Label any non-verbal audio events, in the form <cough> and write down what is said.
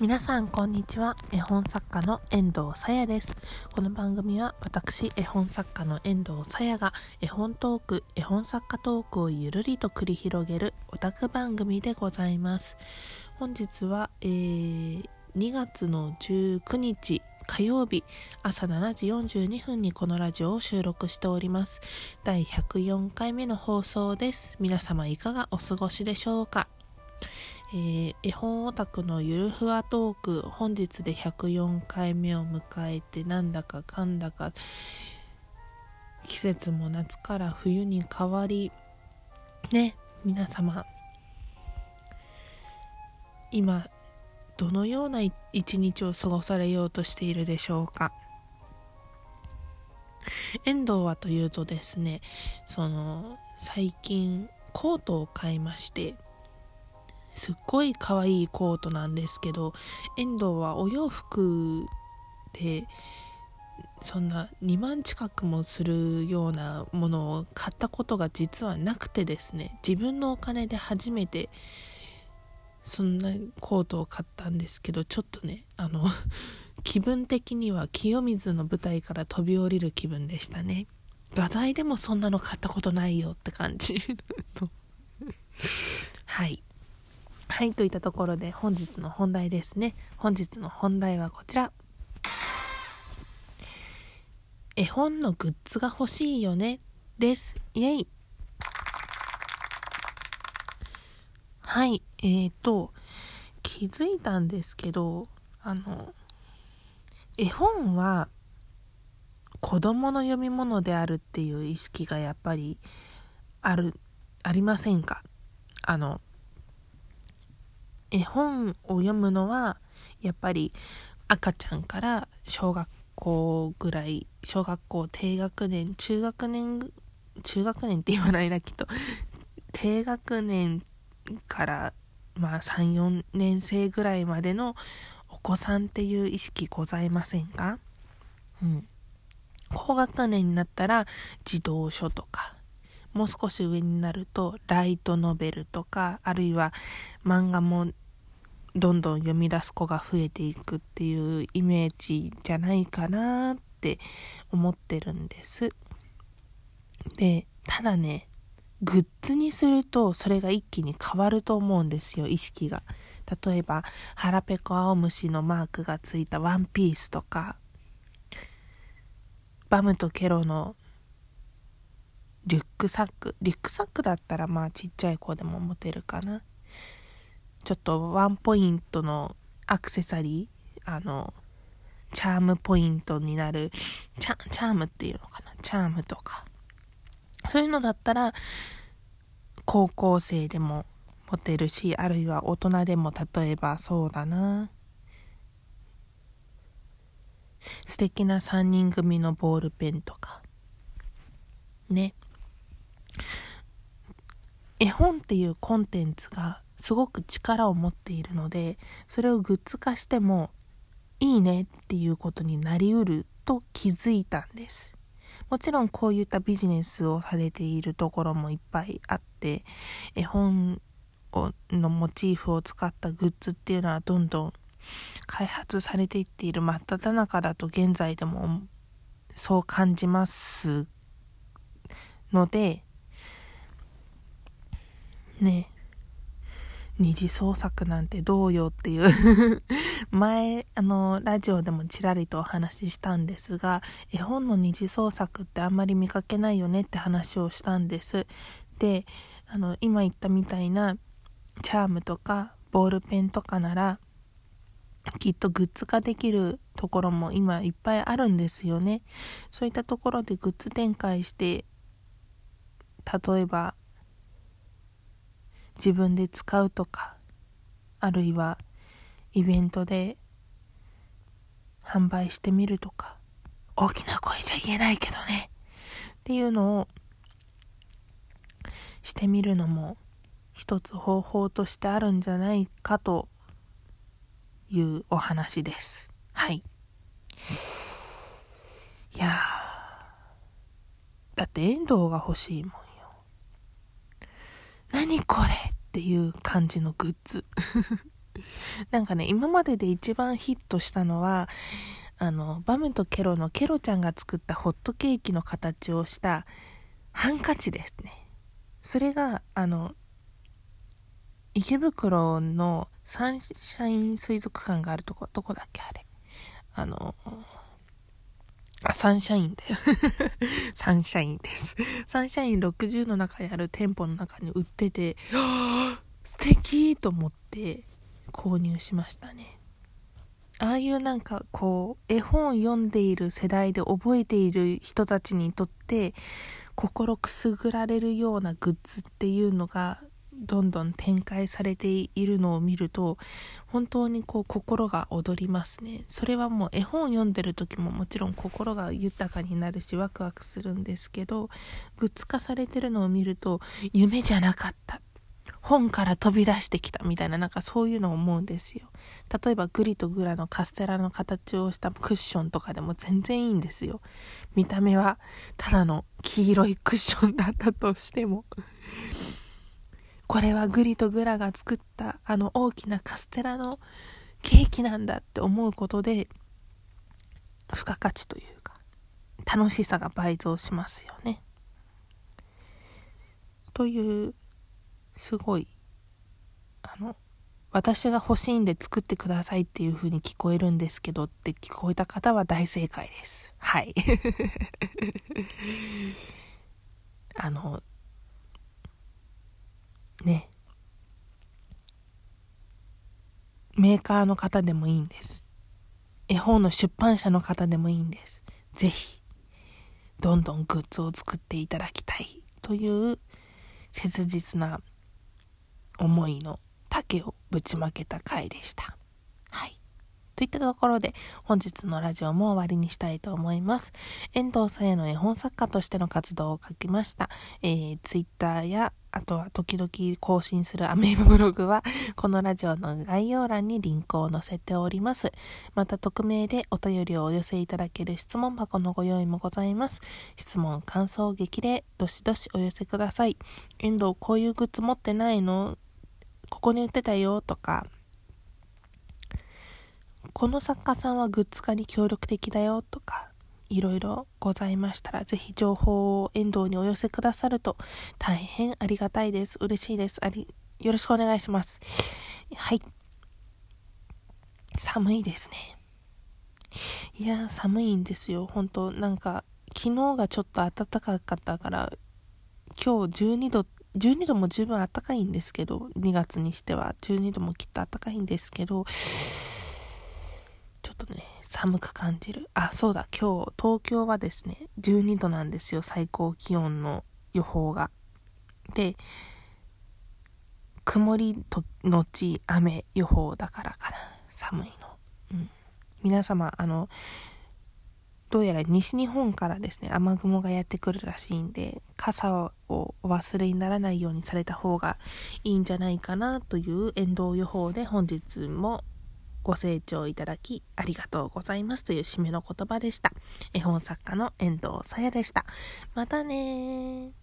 皆さんこんにちは。絵本作家の遠藤さやです。この番組は私絵本作家の遠藤さやが絵本トーク絵本作家トークをゆるりと繰り広げるオタク番組でございます。本日は、えー、2月の19日火曜日朝7時42分にこのラジオを収録しております。第104回目の放送です。皆様いかがお過ごしでしょうか？えー、絵本オタクのゆるふわトーク本日で104回目を迎えてなんだかかんだか季節も夏から冬に変わりね皆様。今どのような一日を過ごされようとしているでしょうか。遠藤はというとですねその最近コートを買いましてすっごい可愛いコートなんですけど遠藤はお洋服でそんな2万近くもするようなものを買ったことが実はなくてですね自分のお金で初めてそんなコートを買ったんですけどちょっとねあの <laughs> 気分的には清水の舞台から飛び降りる気分でしたね。画材でもそんなの買ったことないよって感じ。<laughs> はい。はい、といったところで本日の本題ですね。本日の本題はこちら。絵本のグッズが欲しいよね。です。イェイ。はい、えーと、気づいたんですけど、あの、絵本は子供の読み物であるっていう意識がやっぱりある、ありませんか？あの、絵本を読むのはやっぱり赤ちゃんから小学校ぐらい小学校低学年中学年中学年って言わないなきっと。低学年からまあ34年生ぐらいまでのお子さんっていう意識ございませんか？うん。高学年になったら児童書とかもう少し上になるとライトノベルとかあるいは漫画もどんどん読み出す子が増えていくっていうイメージじゃないかなって思ってるんです。で、ただね、グッズにするとそれが一気に変わると思うんですよ、意識が。例えば、腹ペコ青虫のマークがついたワンピースとか、バムとケロのリュックサック。リュックサックだったらまあちっちゃい子でも持てるかな。ちょっとワンポイントのアクセサリー、あの、チャームポイントになる、チャチャームっていうのかな？チャームとか。そういうのだったら、高校生でも持てるし、あるいは大人でも例えばそうだな。素敵な3人組のボールペンとか。ね。絵本っていうコンテンツがすごく力を持っているのでそれをグッズ化してもいいねっていうことになりうると気づいたんです。もちろんこういったビジネスをされているところもいっぱいあって絵本をのモチーフを使ったグッズっていうのはどんどん開発されていっている真っ只中だと現在でもそう感じますのでね二次創作なんてどうよっていう <laughs> 前、あの、ラジオでもちらりとお話ししたんですが、絵本の二次創作ってあんまり見かけないよねって話をしたんです。で、あの、今言ったみたいな、チャームとか、ボールペンとかなら、きっとグッズ化できるところも今いっぱいあるんですよね。そういったところでグッズ展開して、例えば自分で使うとかあるいはイベントで販売してみるとか大きな声じゃ言えないけどねっていうのをしてみるのも一つ方法としてあるんじゃないかというお話です。はい。いやだって遠藤が欲しいもんよ。何これっていう感じのグッズ <laughs> なんかね、今までで一番ヒットしたのは、あの、バムとケロのケロちゃんが作ったホットケーキの形をしたハンカチですね。それが、あの、池袋のサンシャイン水族館があるとこ、どこだっけあれ。あの、あ、サンシャインだよ。<laughs> サンシャインです。サンシャイン60の中にある店舗の中に売ってて、<gasps> 素敵と思って購入しましたね。ああいうなんかこう、絵本読んでいる世代で覚えている人たちにとって、心くすぐられるようなグッズっていうのがどんどん展開されているのを見ると本当にこう心が躍りますね。それはもう絵本読んでる時ももちろん心が豊かになるしワクワクするんですけどグッズ化されてるのを見ると夢じゃなかった。本から飛び出してきたみたいななんかそういうのを思うんですよ。例えばグリとグラのカステラの形をしたクッションとかでも全然いいんですよ。見た目はただの黄色いクッションだったとしても。これはグリとグラが作ったあの大きなカステラのケーキなんだって思うことで付加価値というか楽しさが倍増しますよね。というすごいあの私が欲しいんで作ってくださいっていう風に聞こえるんですけどって聞こえた方は大正解です。はい。<laughs> あの、ね。メーカーの方でもいいんです。絵本の出版社の方でもいいんです。ぜひ、どんどんグッズを作っていただきたいという切実な思いの丈をぶちまけた回でした。といったところで本日のラジオも終わりにしたいと思います。遠藤さやの絵本作家としての活動を書きました。えー、ツイッターやあとは時々更新するアメーバブログは、<laughs> このラジオの概要欄にリンクを載せております。また、匿名でお便りをお寄せいただける質問箱のご用意もございます。質問、感想、激励、どしどしお寄せください。遠藤、こういうグッズ持ってないの？ここに売ってたよ？とか、この作家さんはグッズ化に協力的だよとか、いろいろございましたら、ぜひ情報を遠藤にお寄せくださると大変ありがたいです。嬉しいです。あり、よろしくお願いします。はい。寒いですね。いや、寒いんですよ。本当なんか、昨日がちょっと暖かかったから、今日12度、12度も十分暖かいんですけど、2月にしては12度もきっと暖かいんですけど、とね、寒く感じる。あ、そうだ、今日、東京はですね、12度なんですよ、最高気温の予報が。で、曇りと後雨予報だからかな。寒いの。うん。皆様、あの、どうやら西日本からですね、雨雲がやってくるらしいんで、傘をお忘れにならないようにされた方がいいんじゃないかなという遠藤予報で本日もご清聴いただきありがとうございますという締めの言葉でした。絵本作家の遠藤さやでした。またねー。